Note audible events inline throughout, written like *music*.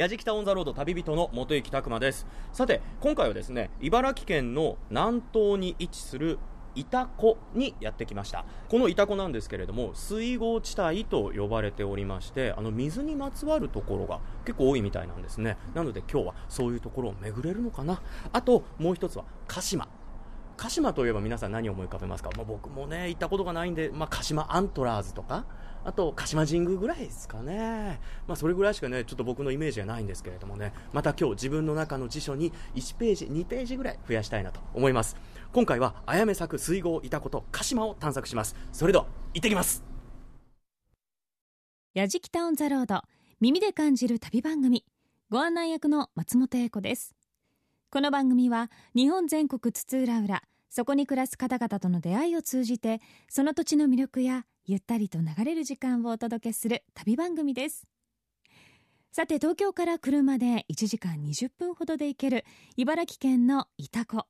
矢敷タウンザロード旅人の元行拓磨です。さて今回はですね茨城県の南東に位置する潮湖にやってきました。この潮湖なんですけれども水郷地帯と呼ばれておりましてあの水にまつわるところが結構多いみたいなんですね。なので今日はそういうところを巡れるのかな。あともう一つは鹿島。鹿島といえば皆さん何を思い浮かべますか、まあ、僕もね行ったことがないんで、まあ、鹿島アントラーズとかあと鹿島神宮ぐらいですかね、まあ、それぐらいしかねちょっと僕のイメージはないんですけれどもね。また今日自分の中の辞書に1ページ2ページぐらい増やしたいなと思います。今回はあやめ咲く水郷いたこと鹿島を探索します。それでは行ってきます。やじきタウンザロード耳で感じる旅番組。ご案内役の松本英子です。この番組は日本全国津々浦々そこに暮らす方々との出会いを通じてその土地の魅力やゆったりと流れる時間をお届けする旅番組です。さて東京から車で1時間20分ほどで行ける茨城県の潮来。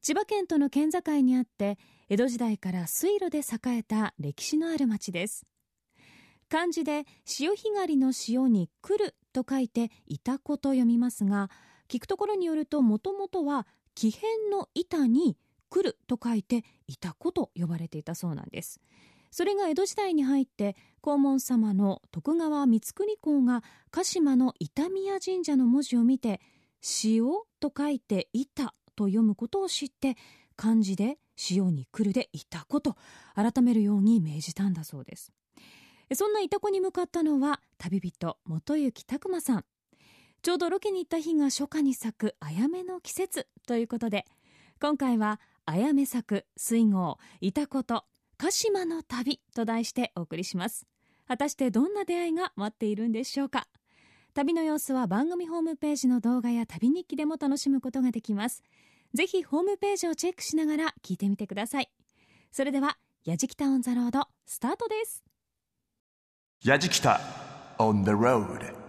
千葉県との県境にあって江戸時代から水路で栄えた歴史のある町です。漢字で潮干狩りの潮に来ると書いて潮子と読みますが聞くところによるともともとは木片の板に来ると書いて板子と呼ばれていたそうなんです。それが江戸時代に入って黄門様の徳川光圀公が鹿島の板宮神社の文字を見て塩と書いて板と読むことを知って漢字で塩に来るで板子と改めるように命じたんだそうです。そんな板子に向かったのは旅人元行拓磨さん。ちょうどロケに行った日が初夏に咲くあやめの季節ということで今回はあやめ咲く水郷板子と鹿島の旅と題してお送りします。果たしてどんな出会いが待っているんでしょうか。旅の様子は番組ホームページの動画や旅日記でも楽しむことができます。ぜひホームページをチェックしながら聞いてみてください。それではやじきたオンザロードスタートです。やじきた on the road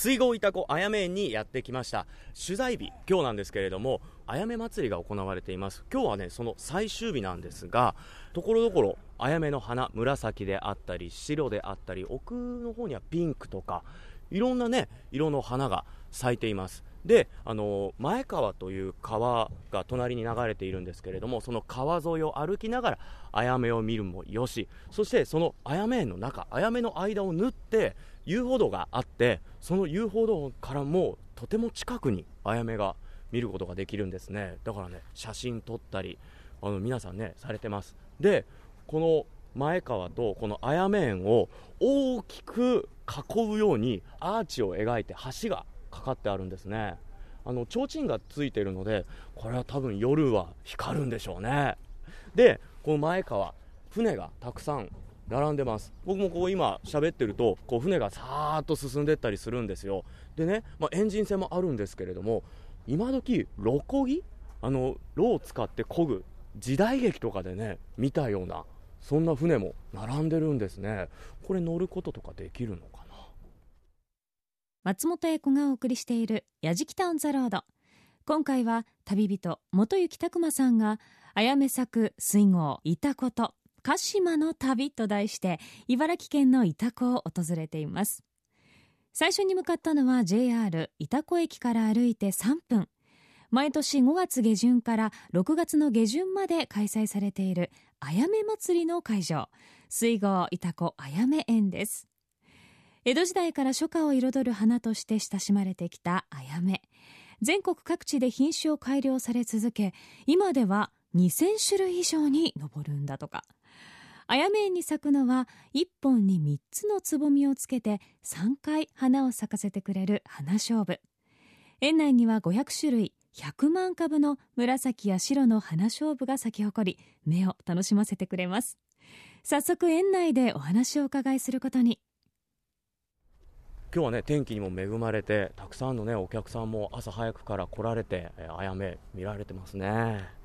水郷潮子あやめ園にやってきました。取材日今日なんですけれどもあやめ祭りが行われています。今日はねその最終日なんですがところどころあやめの花紫であったり白であったり奥の方にはピンクとかいろんなね色の花が咲いています。であの前川という川が隣に流れているんですけれどもその川沿いを歩きながらあやめを見るもよし。そしてそのあやめ園の中あやめの間を縫って遊歩道があってその遊歩道からもとても近くにあやめが見ることができるんですね。だからね写真撮ったりあの皆さんねされてます。でこの前川とこのあやめ園を大きく囲うようにアーチを描いて橋がかかってあるんですね。あの提灯がついているのでこれは多分夜は光るんでしょうね。でこの前川船がたくさん並んでます。僕もこう今喋ってるとこう船がさーっと進んでったりするんですよ。でね、まあ、エンジン船もあるんですけれども今時ロコギあのロを使って漕ぐ時代劇とかでね見たようなそんな船も並んでるんですね。これ乗ることとかできるのかな？松本英子がお送りしている「やじきタウンザロード」今回は旅人元行拓磨さんがあやめ咲く水郷いたこと鹿島の旅と題して茨城県の潮来を訪れています。最初に向かったのは JR 潮来駅から歩いて3分。毎年5月下旬から6月の下旬まで開催されているあやめ祭りの会場水郷潮来あやめ園です。江戸時代から初夏を彩る花として親しまれてきたあやめ。全国各地で品種を改良され続け今では2000種類以上に上るんだとか。あやめ園に咲くのは1本に3つのつぼみをつけて3回花を咲かせてくれる花勝負。園内には500種類100万株の紫や白の花勝負が咲き誇り目を楽しませてくれます。早速園内でお話を伺いすることに。今日はね天気にも恵まれてたくさんのねお客さんも朝早くから来られてあやめ見られてますね。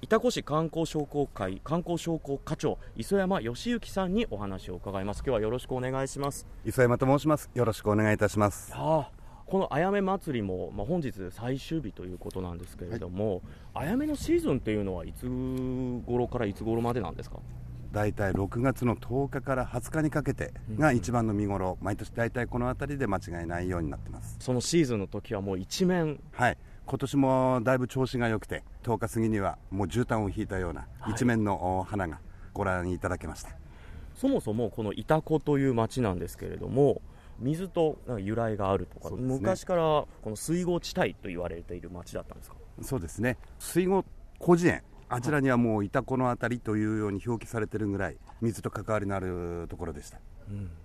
潮来市観光商工会観光商工課長磯山義行さんにお話を伺います。今日はよろしくお願いします。磯山と申します。よろしくお願いいたします。あこのあやめ祭りも、まあ、本日最終日ということなんですけれども、はい、あやめのシーズンっていうのはいつ頃からいつ頃までなんですか？大体6月の10日から20日にかけてが一番の見頃、毎年大体この辺りで間違いないようになってます。そのシーズンの時はもう一面。はい今年もだいぶ調子が良くて10日過ぎにはもう絨毯を引いたようなはい。一面のお花がご覧いただけました、そもそもこの潮来という町なんですけれども水と由来があるとか、ね。昔からこの水郷地帯と言われている町だったんですか？そうですね。水郷広辞苑あちらにはもう潮来の辺りというように表記されてるぐらい水と関わりのあるところでした。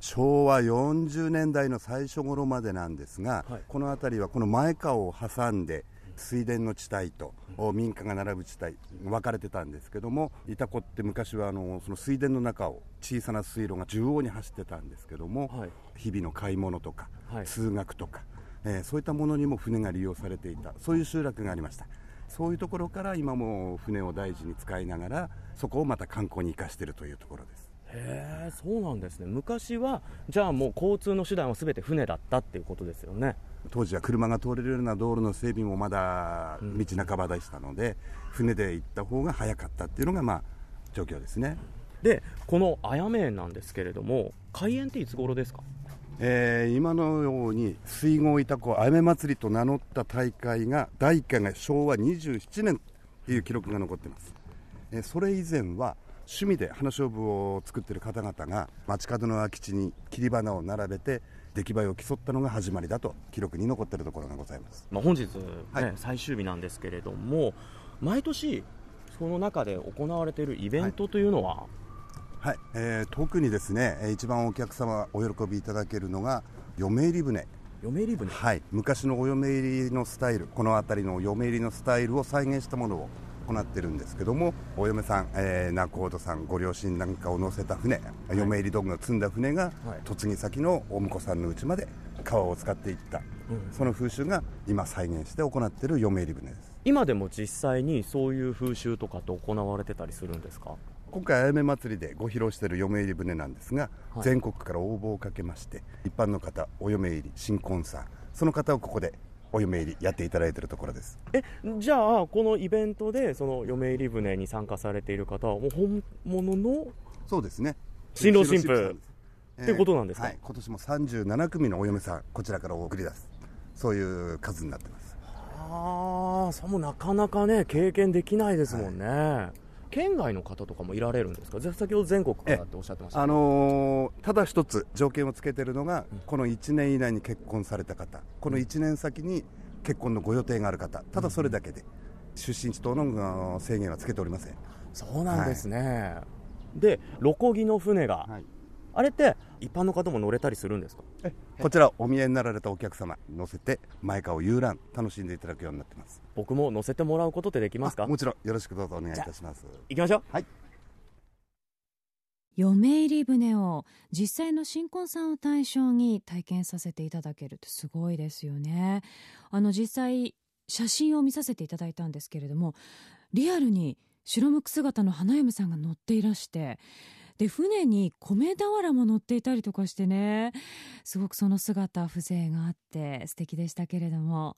昭和40年代の最初頃までなんですが、はい。この辺りはこの前川を挟んで水田の地帯と民家が並ぶ地帯分かれてたんですけども潮来って昔はあのその水田の中を小さな水路が縦横に走ってたんですけども、はい。日々の買い物とか、はい。通学とか、えーそういったものにも船が利用されていた。そういう集落がありました。そういうところから今も船を大事に使いながらそこをまた観光に生かしているというところです。へえそうなんですね。昔はじゃあもう交通の手段は全て船だったっていうことですよね当時は車が通れるような道路の整備もまだうん道半ばでしたので、船で行った方が早かったっていうのがまあ状況ですね、でこのあやめ園なんですけれども開園っていつ頃ですか？えー今のように水郷潮来あやめ祭りと名乗った大会が第1回が昭和27年っていう記録が残っています、えーそれ以前は趣味で花菖蒲を作っている方々が街角の空き地に切り花を並べて出来栄えを競ったのが始まりだと記録に残っているところがございます。まあ、本日、ねはい。最終日なんですけれども毎年その中で行われているイベントというのは、はい、えー特にですねえー一番お客様お喜びいただけるのが嫁入り船。嫁入り船？はい、昔のお嫁入りのスタイルこの辺りのお嫁入りのスタイルを再現したものを行ってるんですけどもお嫁さん、えー、仲人さんご両親なんかを乗せた船、嫁入り道具を積んだ船が、はい。嫁ぎ先のお婿さんの家まで川を使っていった、その風習が今再現して行っている嫁入り船です。今でも実際にそういう風習とかって行われてたりするんですか？今回あやめ祭りでご披露している嫁入り船なんですが、はい。全国から応募をかけまして一般の方お嫁入り新婚さんその方をここでお嫁入りやっていただいているところです。えじゃあこのイベントでその嫁入り船に参加されている方はもう本物のそうですね。新郎新婦っていうことなんですか？はい、今年も37組のお嫁さんこちらからお送り出すそういう数になってます。ああそれもなかなかね経験できないですもんね、県外の方とかもいられるんですか？ぜ先ほど全国からっておっしゃってましたあのーただ一つ条件をつけてるのが、この1年以内に結婚された方。この1年先に結婚のご予定がある方。ただそれだけで、出身地等の制限はつけておりません。そうなんですね、でロコギの船が、はいあれって一般の方も乗れたりするんですか？こちらお見えになられたお客様乗せて前川遊覧楽しんでいただくようになってます。僕も乗せてもらうことってできますか？あもちろんよろしくどうぞお願いいたします。行きましょう。はい。嫁入り船を実際の新婚さんを対象に体験させていただけるってすごいですよね。あの実際写真を見させていただいたんですけれどもリアルに白むく姿の花嫁さんが乗っていらしてで船に米俵も乗っていたりとかしてね。すごくその姿風情があって素敵でしたけれども。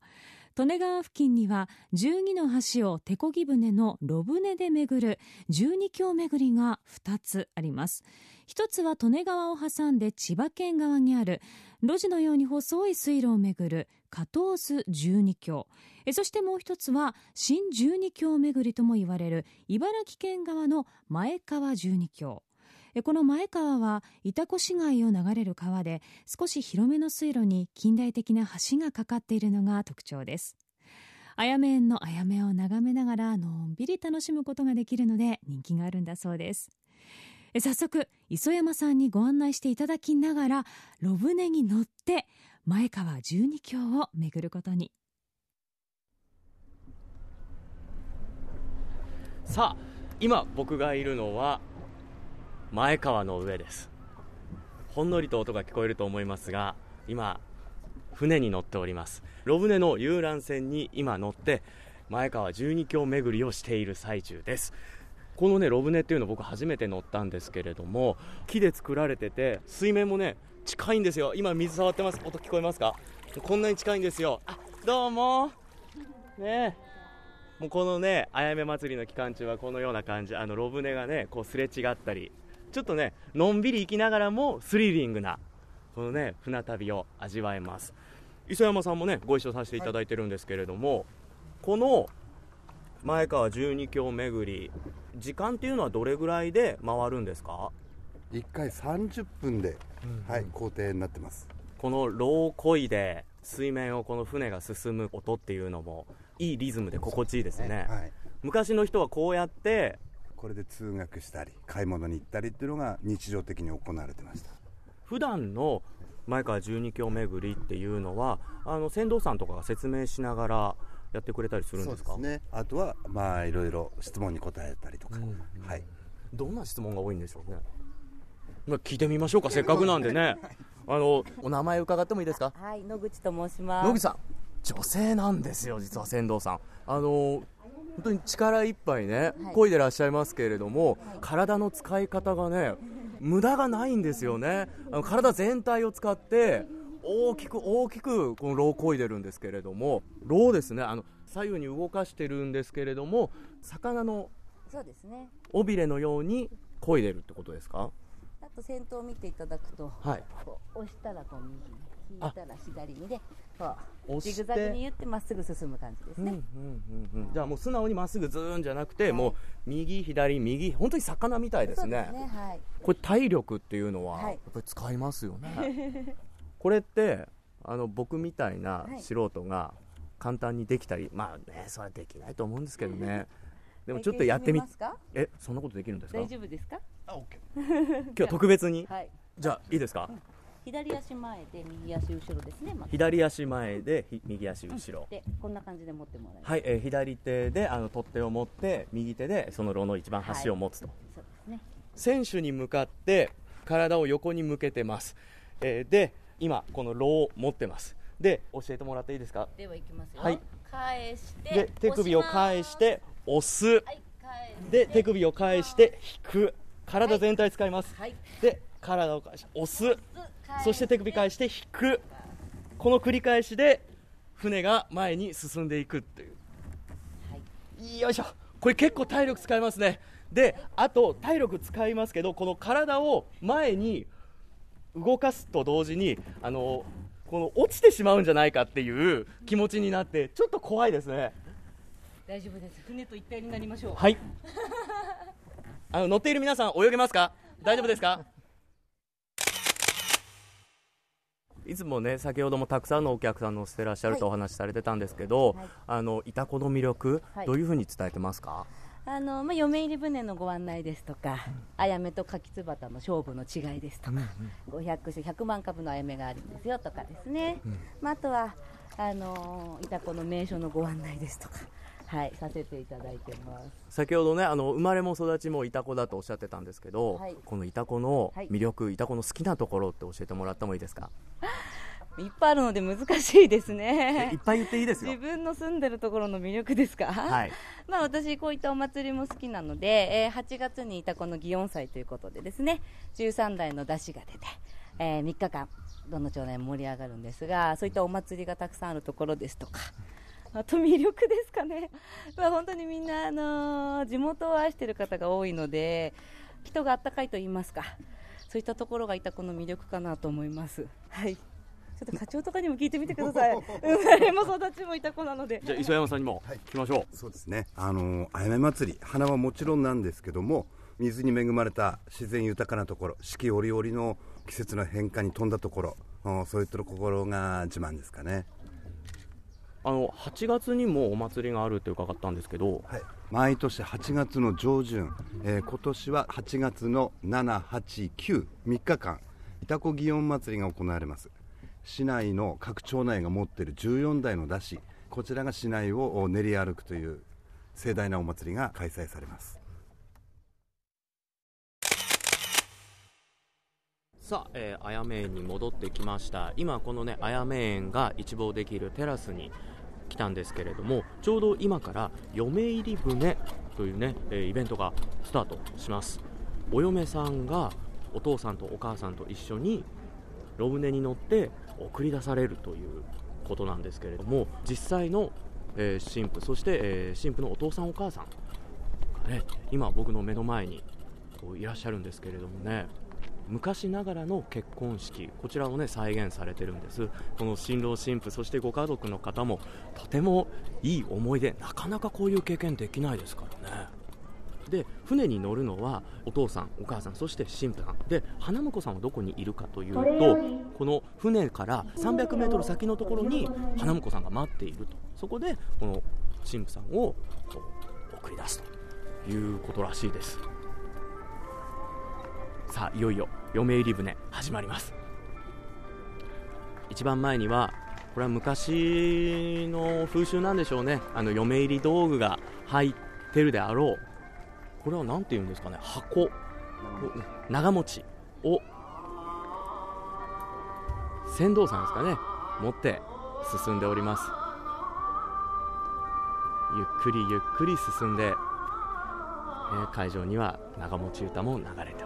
利根川付近には12の橋を手漕ぎ船の炉船で巡る12橋巡りが2つあります。一つは利根川を挟んで千葉県側にある路地のように細い水路を巡る加東洲12橋。えそしてもう一つは新12橋巡りとも言われる茨城県側の前川12橋。この前川は潮来市街を流れる川で少し広めの水路に近代的な橋がかかっているのが特徴です。あやめ園のあやめを眺めながらのんびり楽しむことができるので人気があるんだそうです。早速磯山さんにご案内していただきながら炉船に乗って前川十二橋を巡ることに。さあ今僕がいるのは前川の上です。ほんのりと音が聞こえると思いますが今船に乗っております。炉船の遊覧船に今乗って前川12橋巡りをしている最中です。このね炉船っていうの僕初めて乗ったんですけれども木で作られてて水面もね近いんですよ。今水触ってます。音聞こえますか？こんなに近いんですよ。あどうも。ね。えもうこのね、あやめ祭りの期間中はこのような感じ、あの、ロブネがね、こうすれ違ったり、ちょっとね、のんびり行きながらもスリリングな、このね、船旅を味わえます。磯山さんもね、ご一緒させていただいてるんですけれども、この前川十二橋巡り、時間っていうのはどれぐらいで回るんですか？1回30分で、はい、工程になってます。このローこいで水面をこの船が進む音っていうのもいいリズムで心地いいですね。はい、昔の人はこうやってこれで通学したり買い物に行ったりっていうのが日常的に行われてました。普段の前川十二橋巡りっていうのはあの船頭さんとかが説明しながらやってくれたりするんですか？ね。あとはまあいろいろ質問に答えたりとか、はい。どんな質問が多いんでしょうね。まあ聞いてみましょうかせっかくなんでね。あのお名前伺ってもいいですか？はい、野口と申します。野口さん女性なんですよ実は船頭さん。あの本当に力いっぱいねはい。漕いでらっしゃいますけれども、体の使い方がね *laughs* 無駄がないんですよね。あの体全体を使って大きく大きくこのロー漕いでるんですけれどもローですね。あの左右に動かしてるんですけれども魚の。尾びれのように漕いでるってことですか？あと先頭を見ていただくと、はい。こう押したらこう右に、引いあたら左にで、こう押して。ジグザグに言ってまっすぐ進む感じですうんうんね。うんうん。じゃあもう素直にまっすぐズーンじゃなくて、はい。もう右左右。本当に魚みたいですそうねですね。はい。これ体力っていうのははい。やっぱり使いますよね、*laughs* これってあの僕みたいなはい。素人が簡単にできたり、まあねそれはできないと思うんですけどね。でもちょっとやってみ？えそんなことできるんですか？大丈夫ですか？今日は特別に？はい。じゃあいいですか？左足前で右足後ろですね。まず左足前でひ右足後ろでこんな感じで持ってもらいます。はい、えー左手であの取っ手を持って右手でその炉の一番端を持つと、そうですね。選手に向かって体を横に向けてます、えーで今この炉を持ってますで教えてもらっていいですか？ではいきますよ。はい返して。で手首を返し。て押すはい。で手首を返して引く体全体使います、はい。で体を返し押すそして手首返して引く。この繰り返しで船が前に進んでいくっていう。はい。よいしょ。これ結構体力使いますね。であと体力使いますけどこの体を前に動かすと同時にあのこの落ちてしまうんじゃないかっていう気持ちになってちょっと怖いですね。大丈夫です。船と一体になりましょう。はい。あの乗っている皆さん泳げますか？大丈夫ですか？いつもね先ほどもたくさんのお客さん乗せてらっしゃるとお話しされてたんですけど、はい。あのイタコの魅力、はい。どういうふうに伝えてますか？あのまあ、嫁入り船のご案内ですとか、あやめと柿つばたの勝負の違いですとか、500種100万株のあやめがあるんですよとかですね、まあ、あとはあのいたこの名所のご案内ですとか、はい、させていただいてます。先ほどねあの生まれも育ちもイタコだとおっしゃってたんですけど、はい。このイタコのはい。魅力、イタコの好きなところって教えてもらってもいいですか、いっぱいあるので難しいですえいねっ。ぱい言っていいですよ。自分の住んでるところの魅力ですか、はい。*laughs* まあ、私、こういったお祭りも好きなので、えー8月にいたこの祇園祭ということでですね13台の出汁が出て、え3日間どの町内も盛り上がるんですがそういったお祭りがたくさんあるところですとかあと魅力ですかね、*laughs* まあ、本当にみんな、あのー地元を愛している方が多いので人があったかいと言いますか。そういったところがいたこの魅力かなと思います。はい。ちょっと課長とかにも聞いてみてください。生まれも育ちもいた子なので。じゃあ磯山さんにも聞きましょう、そうですね。あのあやめ祭り。花はもちろんなんですけども水に恵まれた自然豊かなところ四季折々の季節の変化に富んだところうんそういったところが自慢ですかねあの8月にもお祭りがあるって伺ったんですけど、はい、毎年8月の上旬、えー今年は8月の7、8、9、3日間、イタコ祇園祭りが行われます。市内の各町内が持っている14台の出汁、こちらが市内を練り歩くという盛大なお祭りが開催されます。さあ、えー、あやめ園に戻ってきました今このねあやめ園が一望できるテラスに来たんですけれどもちょうど今から嫁入り船というね、えイベントがスタートします。お嫁さんがお父さんとお母さんと一緒にロ船に乗って送り出されるということなんですけれども実際のえー神父そして、えー神父のお父さんお母さんがね今僕の目の前にこういらっしゃるんですけれどもね。昔ながらの結婚式。こちらをね再現されてるんです。この新郎新婦そしてご家族の方もとてもいい思い出。なかなかこういう経験できないですからね。で船に乗るのはお父さん、お母さん、そして神父さん。で花婿さんはどこにいるかというとこの船から300メートル先のところに花婿さんが待っていると。そこでこの神父さんを送り出すということらしいです。さあいよいよ嫁入り船始まります。一番前にはこれは昔の風習なんでしょうね。あの嫁入り道具が入ってるであろう。これは何て言うんですかね。箱。長持ち。を船頭さんですかね。持って進んでおります。ゆっくりゆっくり進んで、えー会場には長持ち歌も流れて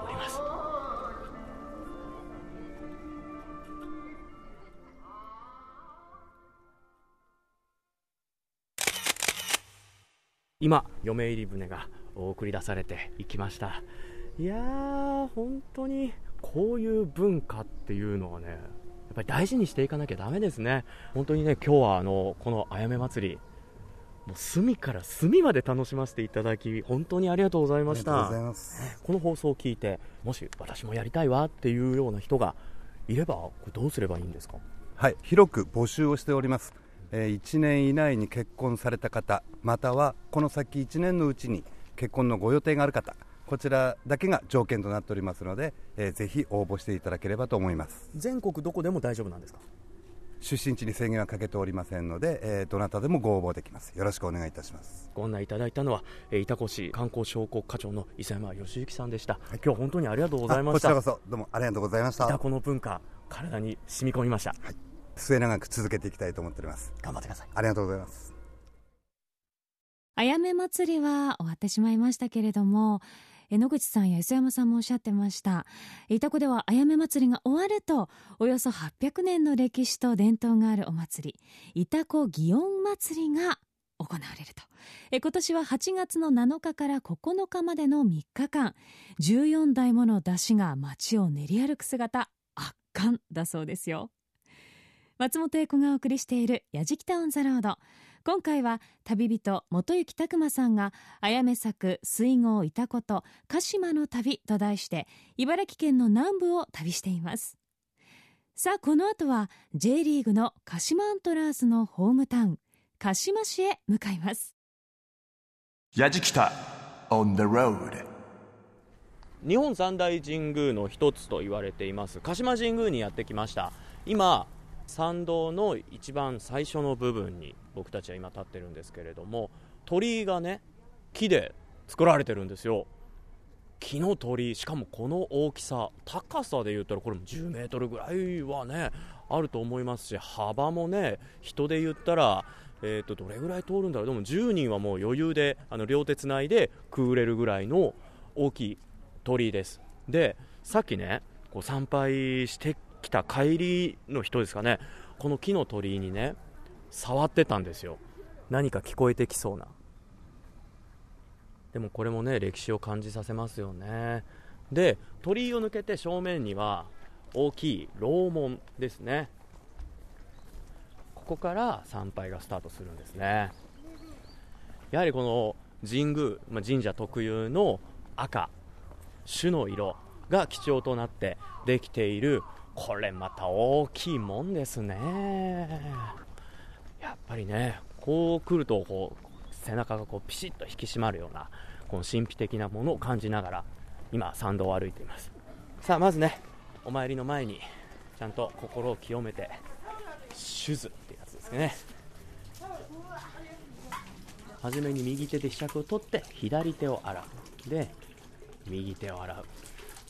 今嫁入り船が送り出されていきましたいやー本当にこういう文化っていうのはねやっぱり大事にしていかなきゃだめですね本当にね今日はあのこのあやめ祭りもう隅から隅まで楽しませていただき本当にありがとうございました。この放送を聞いてもし私もやりたいわっていうような人がいればこれどうすればいいんですか？はい、広く募集をしております。えー、1年以内に結婚された方、またはこの先1年のうちに結婚のご予定がある方、こちらだけが条件となっておりますので、えーぜひ応募していただければと思います。全国どこでも大丈夫なんですか？出身地に制限はかけておりませんので、えーどなたでもご応募できます。よろしくお願いいたします。ご案内いただいたのは、えー、板越観光商工課長の伊佐山義之さんでした、今日は本当にありがとうございましたあこちらこそどうもありがとうございました。板子の文化体に染み込みました、末永く続けていきたいと思っております。頑張ってくださいありがとうございます。あやめ祭りは終わってしまいましたけれどもえ野口さんや磯山さんもおっしゃってましたいたこではあやめ祭りが終わるとおよそ800年の歴史と伝統があるお祭りいたこ祇園祭りが行われるとえ今年は8月の7日から9日までの3日間14台もの山車が街を練り歩く姿圧巻だそうですよ松本英子がお送りしている「やじきたオン・ザ・ロード」今回は旅人元行拓磨さんがあやめ咲く水郷潮来と鹿島の旅と題して茨城県の南部を旅しています。さあこの後は J リーグの鹿島アントラーズのホームタウン鹿島市へ向かいます。やじきた on the road 日本三大神宮の一つと言われています。鹿島神宮にやってきました。今参道の一番最初の部分に僕たちは今立ってるんですけれども鳥居がね木で作られてるんですよ。木の鳥居しかもこの大きさ高さで言ったらこれも10メートルぐらいはねあると思いますし幅もね人で言ったらえー、とどれぐらい通るんだろう。でも10人はもう余裕であの両手つないでくぐれるぐらいの大きい鳥居です。でさっきねこう参拝してきた帰りの人ですかね。この木の鳥居にね触ってたんですよ。何か聞こえてきそうな。でもこれもね歴史を感じさせますよね。で鳥居を抜けて正面には大きい楼門ですね。ここから参拝がスタートするんですね。やはりこの神宮、まあ、神社特有の赤種の色が基調となってできているこれまた大きいもんですね。やっぱりねこう来るとこう背中がこうピシッと引き締まるようなこの神秘的なものを感じながら今参道を歩いています。さあまずねお参りの前にちゃんと心を清めて手図ってやつですね。初めに右手で柄杓を取って左手を洗う。で右手を洗う。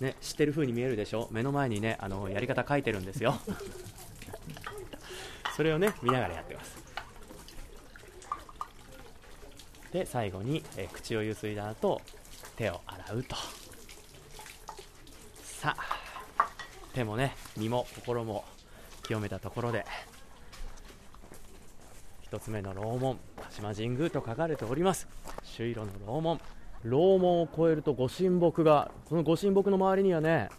ね知ってる風に見えるでしょ？目の前にねあのやり方書いてるんですよ。*laughs* それをね見ながらやってます。で最後に、え口をゆすいだ後手を洗うと。さあ手もね身も心も清めたところで一つ目の楼門鹿島神宮と書かれております。朱色の楼門。楼門を越えると御神木がその御神木の周りにはね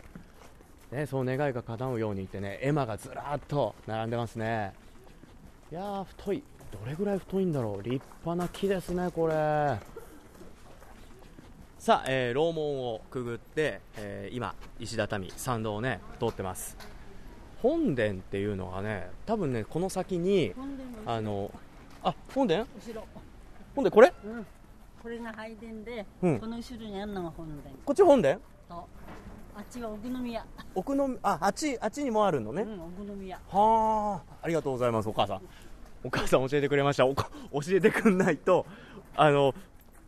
ねその願いが叶うようにってね絵馬がずらっと並んでますね。いやー太い。どれぐらい太いんだろう。立派な木ですねこれ。さあ、えー、楼門をくぐって、えー今石畳参道をね通ってます。本殿っていうのはね多分ねこの先にあのあ本殿？後ろ、本殿これ？うん、これが拝殿で、うん。この後ろにあるのが本殿。こっち本殿？とあっちは奥宮、奥のああっちあっちにもあるのね、うん、奥宮はあ。ありがとうございますお母さん。お母さん教えてくれました。おこ教えてくんないとあの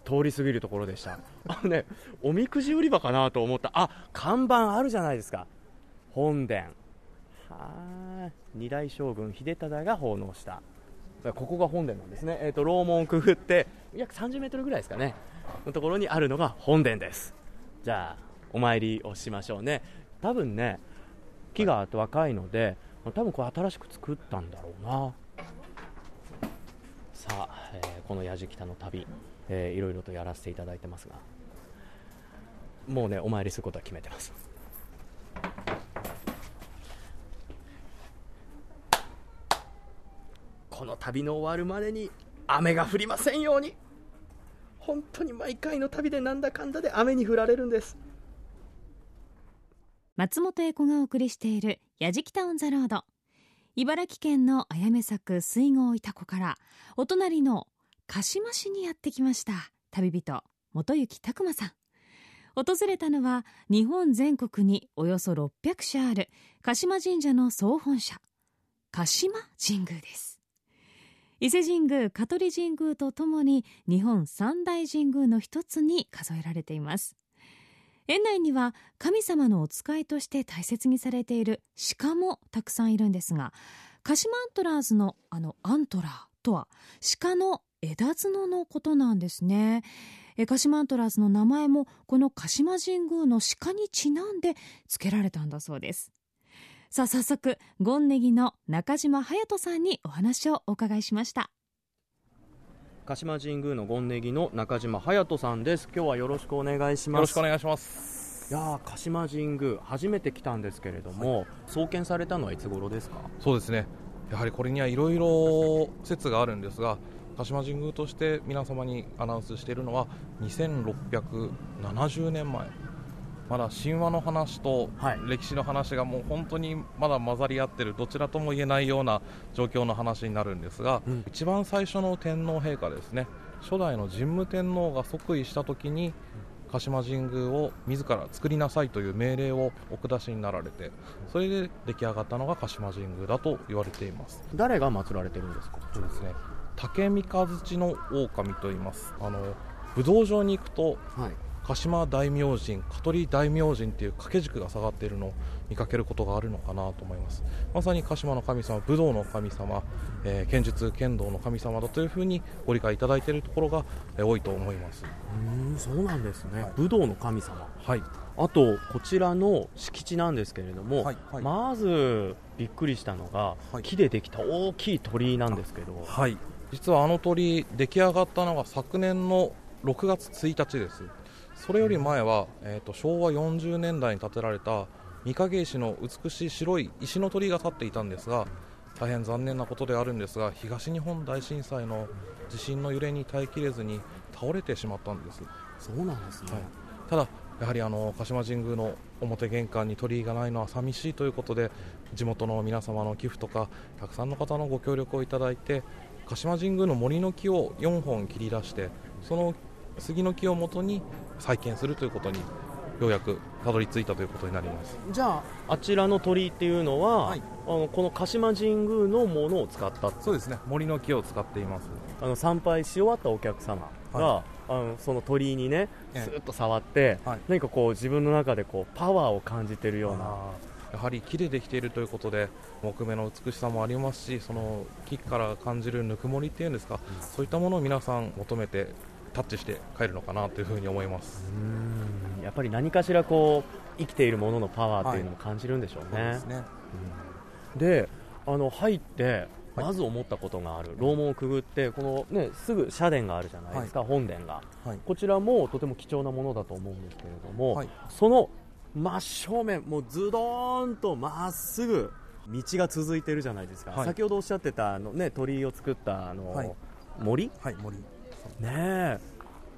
通り過ぎるところでした。あのねおみくじ売り場かなと思った。あ看板あるじゃないですか。本殿。はあ。二代将軍秀忠が奉納したここが本殿なんですね、えー、と楼門をくぐって約30メートルぐらいですかね。のところにあるのが本殿です。じゃあお参りをしましょうね。多分ね木が若いので多分これ新しく作ったんだろうな。さあ、えーこの矢敷北の旅、えーいろいろとやらせていただいてますがもうねお参りすることは決めてます。この旅の終わるまでに雨が降りませんように。本当に毎回の旅でなんだかんだで雨に降られるんです。松本英子がお送りしている「やじきたオン・ザ・ロード」茨城県のあやめ咲く水郷潮来からお隣の鹿島市にやってきました。旅人元行拓磨さん。訪れたのは日本全国におよそ600社ある鹿島神社の総本社。鹿島神宮です。伊勢神宮香取神宮とともに日本三大神宮の一つに数えられています。園内には神様のお使いとして大切にされている鹿もたくさんいるんですが鹿島アントラーズのあのアントラーとは鹿の枝角のことなんですね。鹿島アントラーズの名前もこの鹿島神宮の鹿にちなんで付けられたんだそうです。さあ早速ゴンネギの中島隼人さんにお話をお伺いしました鹿島神宮の権ネギの中島隼人さんです今日はよろしくお願いしますよろしくお願いします。いやー鹿島神宮初めて来たんですけれども、創建されたのはいつ頃ですか？そうですね。やはりこれにはいろいろ説があるんですが、鹿島神宮として皆様にアナウンスしているのは2670年前。まだ神話の話とはい。歴史の話がもう本当にまだ混ざり合ってるどちらとも言えないような状況の話になるんですが、うん。一番最初の天皇陛下ですね初代の神武天皇が即位した時に鹿島神宮を自ら作りなさいという命令をお下しになられてそれで出来上がったのが鹿島神宮だと言われています。誰が祀られてるんですか？そうですね。竹三日月の狼と言います。あの武道場に行くとはい鹿島大明神、香取大明神っていう掛け軸が下がっているのを見かけることがあるのかなと思います。まさに鹿島の神様、武道の神様、えー剣術、剣道の神様だというふうにご理解いただいているところが、えー多いと思います。うんそうなんですね、武道の神様。はい。あとこちらの敷地なんですけれども、はいはい。まずびっくりしたのが、はい。木でできた大きい鳥居なんですけど。はい。実はあの鳥出来上がったのが昨年の6月1日ですそれより前は、えー、と昭和40年代に建てられた御影石の美しい白い石の鳥居が立っていたんですが大変残念なことであるんですが東日本大震災の地震の揺れに耐えきれずに倒れてしまったんです、そうなんですね、はい、ただやはりあの鹿島神宮の表玄関に鳥居がないのは寂しいということで地元の皆様の寄付とかたくさんの方のご協力をいただいて鹿島神宮の森の木を4本切り出してその杉の木をもとに再建するということにようやくたどり着いたということになります。じゃああちらの鳥居っていうのは、はい。あのこの鹿島神宮のものを使った。そうですね。森の木を使っています。あの参拝し終わったお客様が、はあのその鳥居にねええ。スーッと触って、はい。何かこう自分の中でこうパワーを感じてるような。やはり木でできているということで木目の美しさもありますしその木から感じるぬくもりっていうんですか、そういったものを皆さん求めてタッチして帰るのかなというふうに思います。うん。やっぱり何かしらこう生きているもののパワーっていうのも感じるんでしょうね、そうですね。であの入ってはい。まず思ったことがある。楼門をくぐってこの、ね、すぐ社殿があるじゃないですか、本殿が。はい。こちらもとても貴重なものだと思うんですけれども、はい。その真正面もうズドーンとまっすぐ道が続いてるじゃないですか、はい。先ほどおっしゃってたあの、ね、鳥居を作ったあの、はい。森？はい森ねえ。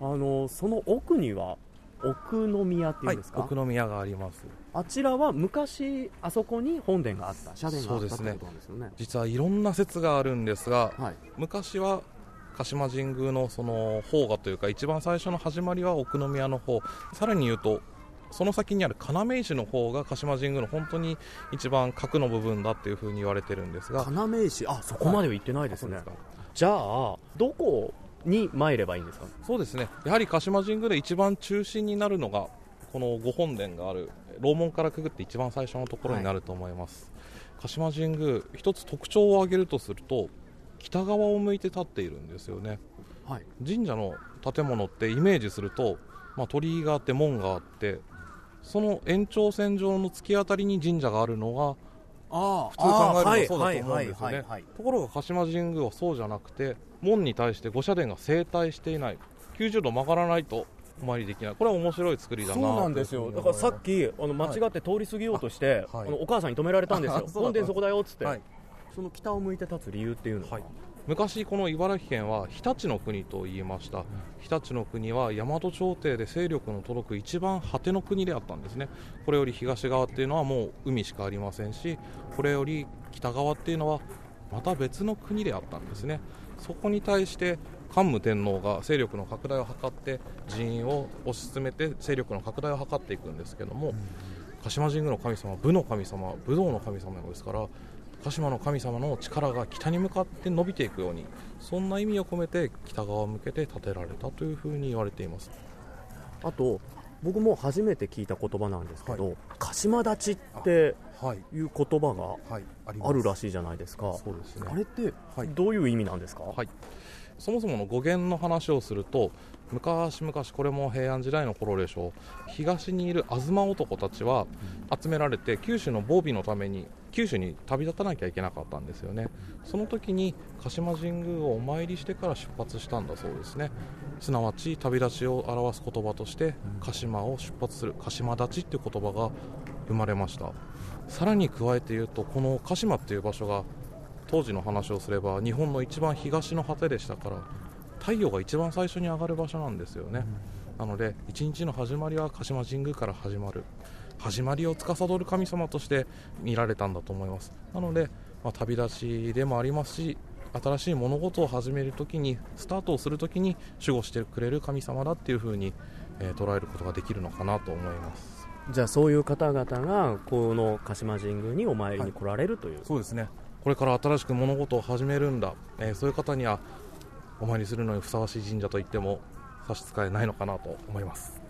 あのその奥には奥宮っていうんですか、奥宮があります。あちらは昔あそこに本殿があった。社殿があったそうですね。すよね。実はいろんな説があるんですが、はい。昔は鹿島神宮のその方がというか一番最初の始まりは奥宮の方。さらに言うとその先にある要石の方が鹿島神宮の本当に一番核の部分だっていうふうに言われてるんですが。要石？あそこまでは行ってないですね、そうですか。じゃあどこに参ればいいんですか？そうですね。やはり鹿島神宮で一番中心になるのがこの御本殿がある楼門からくぐって一番最初のところになると思います、鹿島神宮一つ特徴を挙げるとすると北側を向いて立っているんですよね。はい。神社の建物ってイメージすると、まあ、鳥居があって門があってその延長線上の突き当たりに神社があるのがあ普通考えるとそうだと思うんですよはいはいはいねはい。ところが鹿島神宮はそうじゃなくて門に対して御社殿が正対していない。90度曲がらないとお参りできない。これは面白い作りだな。そうなんですよ。だからさっきあの間違って通り過ぎようとして、はい。あのお母さんに止められたんですよ。本殿そこだよっつって、はい。その北を向いて立つ理由っていうのは、はい。昔この茨城県は日立の国と言いました。日立の国は大和朝廷で勢力の届く一番果ての国であったんですね。これより東側っていうのはもう海しかありませんしこれより北側っていうのはまた別の国であったんですねそこに対して桓武天皇が勢力の拡大を図って人員を推し進めて勢力の拡大を図っていくんですけども、鹿島神宮の神様は武の神様武道の神様ですから鹿島の神様の力が北に向かって伸びていくようにそんな意味を込めて北側を向けて建てられたというふうに言われています。あと僕も初めて聞いた言葉なんですけど、鹿島立ちってはい。いう言葉がはいあるらしいじゃないですか。そうですね。あれってはい。どういう意味なんですか、はい、そもそもの語源の話をすると昔々これも平安時代の頃でしょう。東にいる東男たちは集められて九州の防備のために九州に旅立たなきゃいけなかったんですよね。その時に鹿島神宮をお参りしてから出発したんだそうですね。すなわち旅立ちを表す言葉として鹿島を出発する鹿島立ちっていう言葉が生まれました。さらに加えて言うとこの鹿島っていう場所が当時の話をすれば日本の一番東の果てでしたから太陽が一番最初に上がる場所なんですよね、なので一日の始まりは鹿島神宮から始まる。始まりを司る神様として見られたんだと思います。なので、まあ、旅立ちでもありますし新しい物事を始めるときにスタートをするときに守護してくれる神様だっていうふうに、えー捉えることができるのかなと思います。じゃあそういう方々がこの鹿島神宮にお参りに来られるという、そうですね。これから新しく物事を始めるんだ、えーそういう方にはお参りするのにふさわしい神社といっても差し支えないのかなと思います。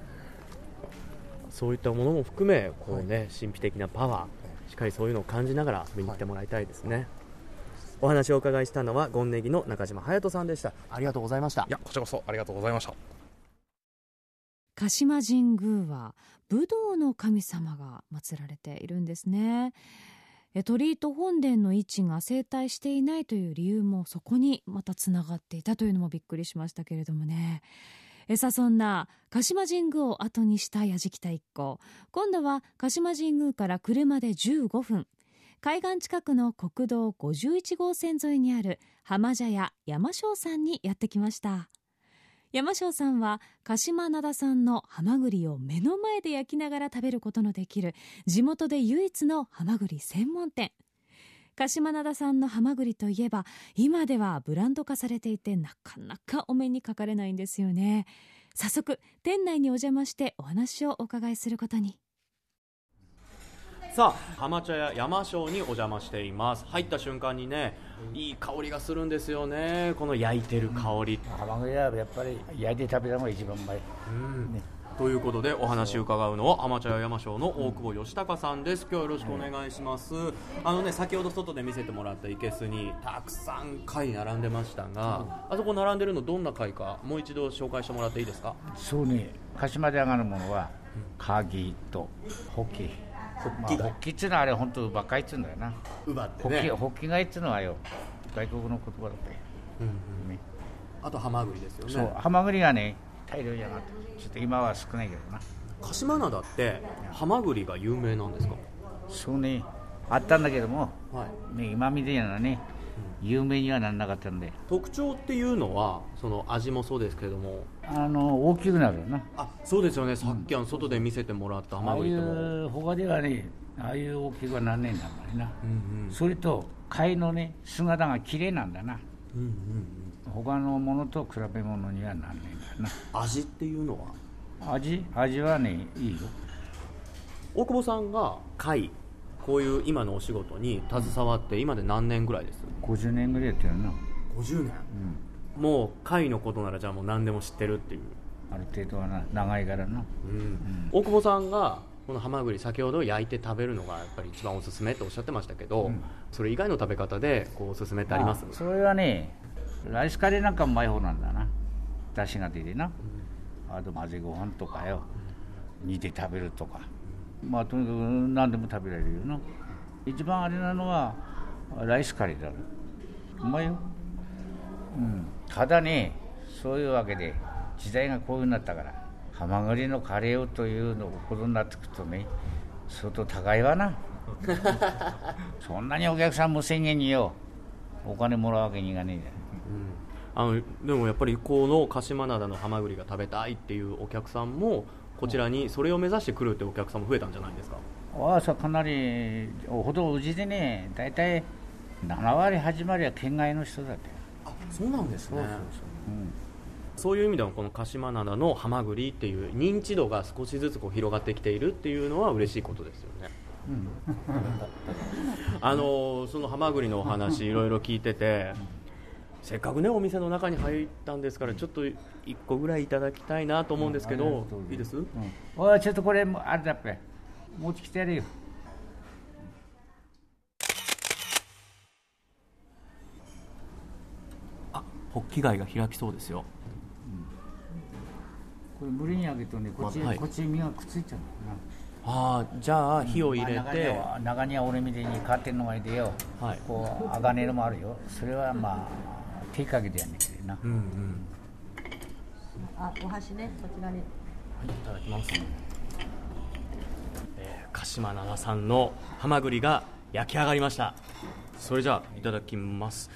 そういったものも含めこう、ね神秘的なパワーしっかりそういうのを感じながら見に行ってもらいたいですね、お話をお伺いしたのはゴンネギの中島隼人さんでした。ありがとうございました。いやこちらこそありがとうございました。鹿島神宮は武道の神様が祀られているんですね。え鳥居と本殿の位置が整体していないという理由もそこにまたつながっていたというのもびっくりしましたけれどもね。えさあそんな鹿島神宮を後にした矢敷田一行今度は鹿島神宮から車で15分。海岸近くの国道51号線沿いにある浜茶屋山椒さんにやってきました。山椒さんは鹿島灘産のハマグリを目の前で焼きながら食べることのできる地元で唯一のハマグリ専門店。鹿島灘産のハマグリといえば今ではブランド化されていてなかなかお目にかかれないんですよね。早速店内にお邪魔してお話をお伺いすることに。さあ浜茶屋山椒にお邪魔しています。入った瞬間にねいい香りがするんですよね。この焼いてる香り、ハマグリはやっぱり焼いて食べたのが一番うまい。ね。ということでお話伺うのは浜茶屋山椒の大久保義孝さんです。今日はよろしくお願いします、あのね先ほど外で見せてもらった生けすにたくさん貝並んでましたが、あそこ並んでるのどんな貝かもう一度紹介してもらっていいですか？そうね、鹿島で上がるものは、カギとホッキ。ホッキ、まあ、ホッキっていうのはあれ本当バカいっつうんだよな。奪ってホッキ、ねホッキ貝っつうのはよ、外国の言葉だったよ、ねあとハマグリですよね。そうハマグリがね大量じゃなくてちょっと今は少ないけどな。鹿島灘ってハマグリが有名なんですか？そうねあったんだけども、はい。ね、今みたいなね有名にはならなかったんで。特徴っていうのはその味もそうですけれども。あの大きくなるよな。あそうですよね。さっきあの外で見せてもらったハマグリとも、う他ではねああいう大きくはなんねえんだもんな、うんうん。それと貝のね姿が綺麗なんだな。うんうん他のものと比べ物にはなんねえんだうん、味っていうのは？な味？味はねいいよ。大久保さんが貝こういう今のお仕事に携わって今で何年ぐらいです？50年ぐらいやってるな。50年、もう貝のことならじゃあもう何でも知ってるっていう、ある程度はな長いからな。大久保さんがこのハマグリ先ほど焼いて食べるのがやっぱり一番おすすめっておっしゃってましたけど、それ以外の食べ方でこうおすすめってあります？それはねライスカレーなんかうまい方なんだな。出汁が出てな、あと混ぜご飯とかよ。煮て食べるとかまあとにかく何でも食べられるよな。一番あれなのはライスカレーだろ。うまいよ、うん、ただねそういうわけで時代がこういうになったからハマグリのカレーをというのことになってくるとね相当高いわな。*laughs* そんなにお客さん無制限によお金もらうわけにいかねえじゃん。あのでもやっぱりこの鹿島灘のハマグリが食べたいっていうお客さんもこちらにそれを目指して来るってお客さんも増えたんじゃないですか？ああさかなりほどうちでね大体7割8割は県外の人だって。あそうなんですね。うんそう。いう意味ではこの鹿島灘のハマグリっていう認知度が少しずつこう広がってきているっていうのは嬉しいことですよね。*laughs* あのそのハマグリのお話 *laughs* いろいろ聞いててせっかくねお店の中に入ったんですからちょっと1個ぐらいいただきたいなと思うんですけど、うん。いいです？うん。おいちょっとこれあれだっぺ。持ちきてやるよ。あホッキ貝が開きそうですよ。これ無理にあげるとねこっち,、はい。こっち身がくっついちゃうああじゃあ火を入れな、まあて、中には俺みたいにカーテンの前でよ。はい。こう鋼のもあるよ。それはまあ手かけてやんねんけどな。うんうん。あ、お箸ね、こちらに。いただきます、えー鹿島灘産のハマグリが焼き上がりました。それじゃあいただきます。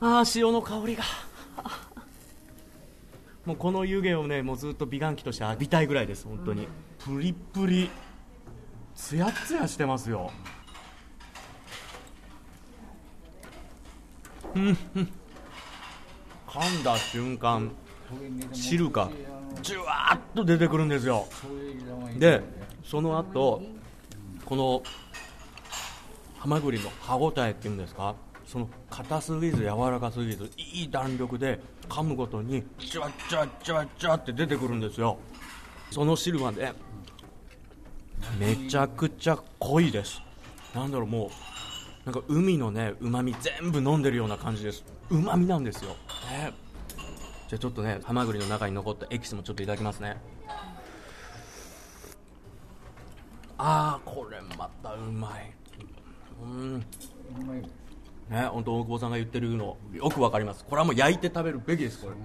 あー塩の香りが。もうこの湯気をねもうずっと美顔器として浴びたいぐらいです本当に、プリップリ。ツヤツヤしてますようんうん噛んだ瞬間汁がジュワーッと出てくるんですよ。でその後このハマグリの歯ごたえっていうんですか？その硬すぎず柔らかすぎずいい弾力で噛むごとにジュワッジュワッジュワッジュって出てくるんですよ。その汁はねめちゃくちゃ濃いです。なんだろうもうなんか海のねうまみ全部飲んでるような感じです。うまみなんですよ、ねじゃあちょっとねハマグリの中に残ったエキスもちょっといただきますね。ああこれまたうまい。うん。ね本当大久保さんが言ってるのよくわかります。これはもう焼いて食べるべきですこれ、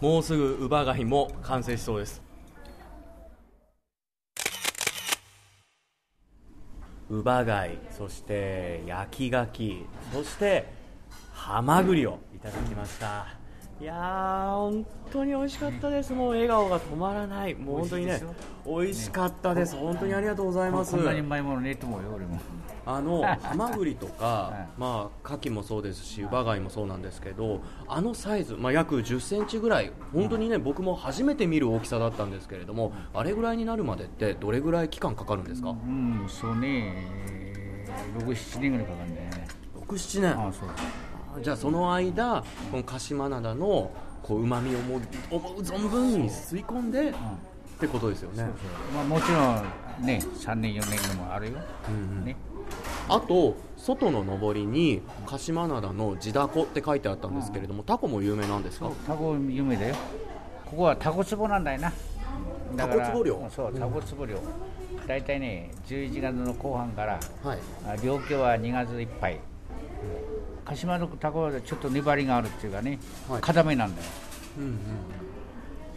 もうすぐウバガイも完成しそうです。ウバガイそして焼きガキそしてハマグリをいただきました。いやー本当に美味しかったです。もう笑顔が止まらない。もう本当にね美味しかったです。本当にありがとうございます。こんなにうまいものねえと思うよ俺も。あのハマグリとか、まあ牡蠣もそうですし、ウバガイもそうなんですけど、あのサイズ、まあ約10センチぐらい、本当にね、僕も初めて見る大きさだったんですけれども、あれぐらいになるまでってどれぐらい期間かかるんですか？うんそうね67年ぐらいかかるんだよね。6、7年。ああそうじゃあその間、この鹿島灘のこう旨味をもう思う存分に吸い込んで、ってことですよね。まあ、もちろんね3年4年でもあるよ、ね。あと外の上りに鹿島灘の地ダコって書いてあったんですけれども、タコも有名なんですか？タコ有名だよ。ここはタコ壺なんだよな。だからタコ壺漁？そうタコ壺漁。大体ね11月の後半からはい。あ漁協は2月いっぱい鹿島のタコはちょっと粘りがあるっていうかね、はい。固めなんだよ。うんうん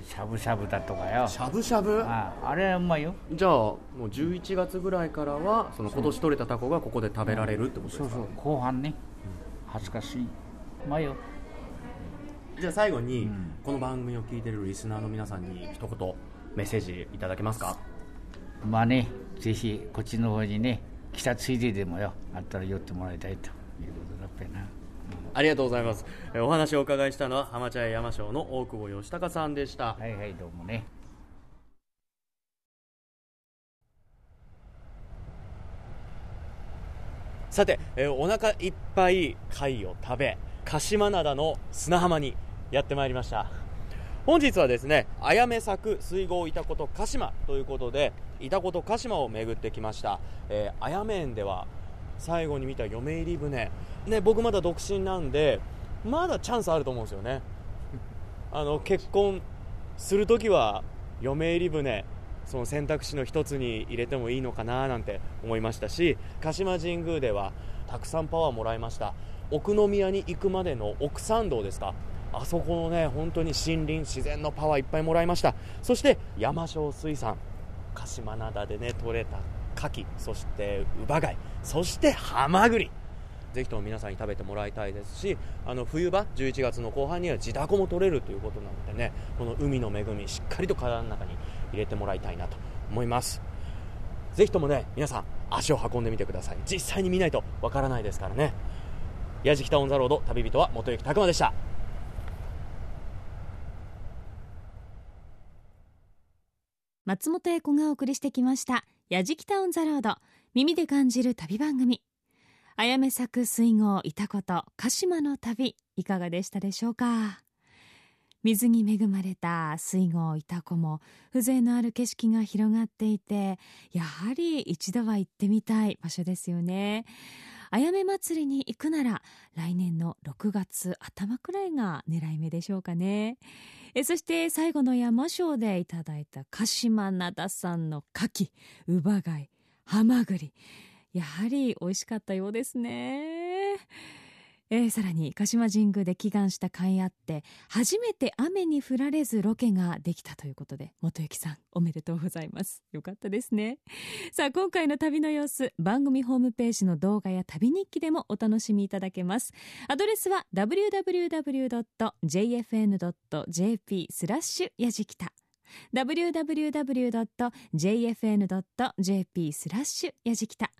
しゃぶしゃぶだとかよ。しゃぶしゃぶ？ああれはうまいよ。じゃあもう11月ぐらいからはその今年取れたタコがここで食べられるってことですか？そうそう。後半ね。恥ずかしい。うまいよ。じゃあ最後に、うん。この番組を聞いてるリスナーの皆さんに一言メッセージいただけますか？まあねぜひこっちの方にね来たついででもよ。あったら寄ってもらいたいということだっぺなありがとうございます。えお話をお伺いしたのは浜茶屋山椒の大久保義孝さんでした。はいはいどうもね。さて、えーお腹いっぱい貝を食べ鹿島灘の砂浜にやってまいりました。本日はですねあやめ咲く水郷いたこと鹿島ということでいたこと鹿島を巡ってきました、えーあやめ園では最後に見た嫁入り船。ね僕まだ独身なんでまだチャンスあると思うんですよね。*laughs* あの結婚するときは嫁入り船その選択肢の一つに入れてもいいのかななんて思いましたし鹿島神宮ではたくさんパワーもらいました。奥宮に行くまでの奥参道ですか。あそこのね本当に森林自然のパワーいっぱいもらいました。そして山椒水産。鹿島灘でね取れた牡蠣そしてウバ貝そしてハマグリ。ぜひとも皆さんに食べてもらいたいですしあの冬場11月の後半には地ダコも取れるということなのでねこの海の恵みしっかりと体の中に入れてもらいたいなと思います。ぜひともね皆さん足を運んでみてください。実際に見ないとわからないですからね。やじきたオン・ザ・ロード旅人は元行拓磨でした。松本英子がお送りしてきました「やじきたオン・ザ・ロード」耳で感じる旅番組。あやめ咲く水郷潮来と鹿島の旅いかがでしたでしょうか？水に恵まれた水郷いたこも風情のある景色が広がっていてやはり一度は行ってみたい場所ですよね。あやめ祭りに行くなら来年の6月頭くらいが狙い目でしょうかね。えそして最後の山椒でいただいた鹿島灘産の牡蠣ウバ貝ハマグリ。やはり美味しかったようですね。えーさらに鹿島神宮で祈願した甲斐あって初めて雨に降られずロケができたということで元幸さんおめでとうございます。よかったですね。さあ今回の旅の様子番組ホームページの動画や旅日記でもお楽しみいただけます。アドレスは www.jfn.jp スラッシュやじきた。www.jfn.jp スラッシュやじきた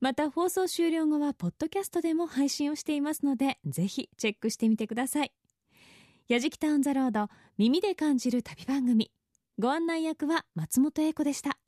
また放送終了後はポッドキャストでも配信をしていますのでぜひチェックしてみてください。やじきたオンザロード耳で感じる旅番組。ご案内役は松本英子でした。